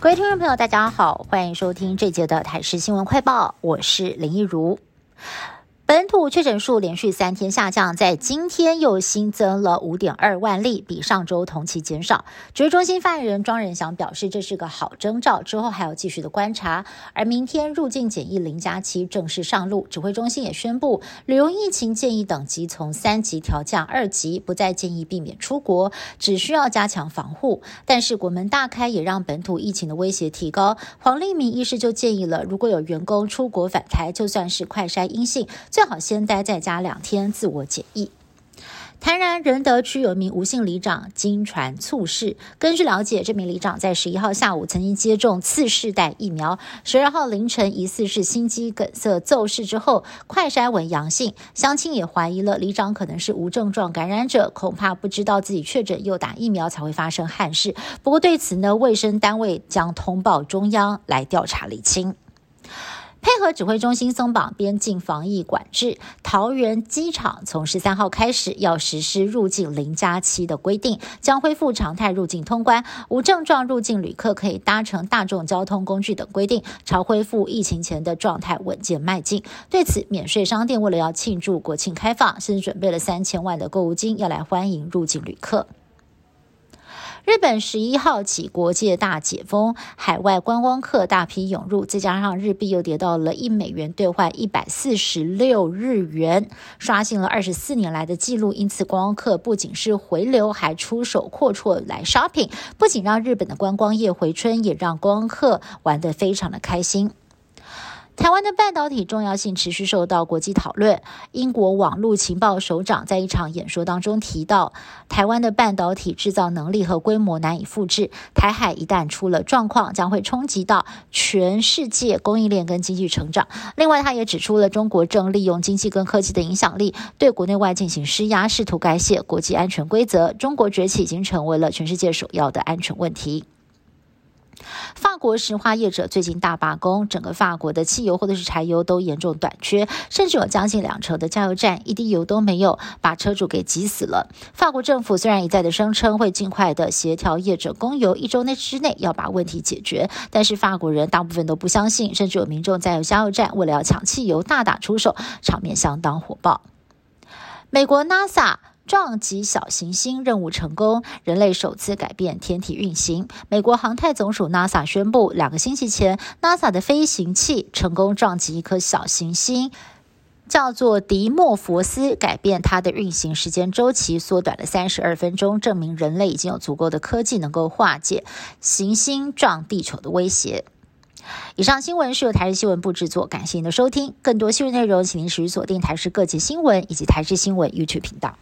各位听众朋友，大家好，欢迎收听这节的台视新闻快报，我是林一如。本土确诊数连续三天下降，在今天又新增了五点二万例，比上周同期减少。指挥中心发言人庄仁祥表示，这是个好征兆，之后还要继续的观察。而明天入境检疫零加七正式上路，指挥中心也宣布，旅游疫情建议等级从三级调降二级，不再建议避免出国，只需要加强防护。但是国门大开也让本土疫情的威胁提高。黄立明医师就建议了，如果有员工出国返台，就算是快筛阴性。最好先待在家两天自我检疫。台南仁德区有一名吴姓里长经传猝逝。根据了解，这名里长在十一号下午曾经接种次世代疫苗，十二号凌晨疑似是心肌梗塞骤逝之后，快筛为阳性。乡亲也怀疑了里长可能是无症状感染者，恐怕不知道自己确诊又打疫苗才会发生憾事。不过对此呢，卫生单位将通报中央来调查厘清。配合指挥中心松绑边境防疫管制，桃园机场从十三号开始要实施入境零加七的规定，将恢复常态入境通关，无症状入境旅客可以搭乘大众交通工具等规定，朝恢复疫情前的状态稳健迈进。对此，免税商店为了要庆祝国庆开放，甚至准备了三千万的购物金，要来欢迎入境旅客。日本十一号起国界大解封，海外观光客大批涌入，再加上日币又跌到了一美元兑换一百四十六日元，刷新了二十四年来的记录。因此，观光客不仅是回流，还出手阔绰来 shopping，不仅让日本的观光业回春，也让观光客玩得非常的开心。台湾的半导体重要性持续受到国际讨论。英国网络情报首长在一场演说当中提到，台湾的半导体制造能力和规模难以复制，台海一旦出了状况，将会冲击到全世界供应链跟经济成长。另外，他也指出了中国正利用经济跟科技的影响力，对国内外进行施压，试图改写国际安全规则。中国崛起已经成为了全世界首要的安全问题。法国石化业者最近大罢工，整个法国的汽油或者是柴油都严重短缺，甚至有将近两成的加油站一滴油都没有，把车主给急死了。法国政府虽然一再的声称会尽快的协调业者供油，一周内之内要把问题解决，但是法国人大部分都不相信，甚至有民众在加油站为了要抢汽油大打出手，场面相当火爆。美国 NASA。撞击小行星任务成功，人类首次改变天体运行。美国航太总署 NASA 宣布，两个星期前，NASA 的飞行器成功撞击一颗小行星，叫做迪莫佛斯，改变它的运行时间周期，缩短了三十二分钟，证明人类已经有足够的科技能够化解行星撞地球的威胁。以上新闻是由台视新闻部制作，感谢您的收听。更多新闻内容，请您持续锁定台视各界新闻以及台视新闻 YouTube 频道。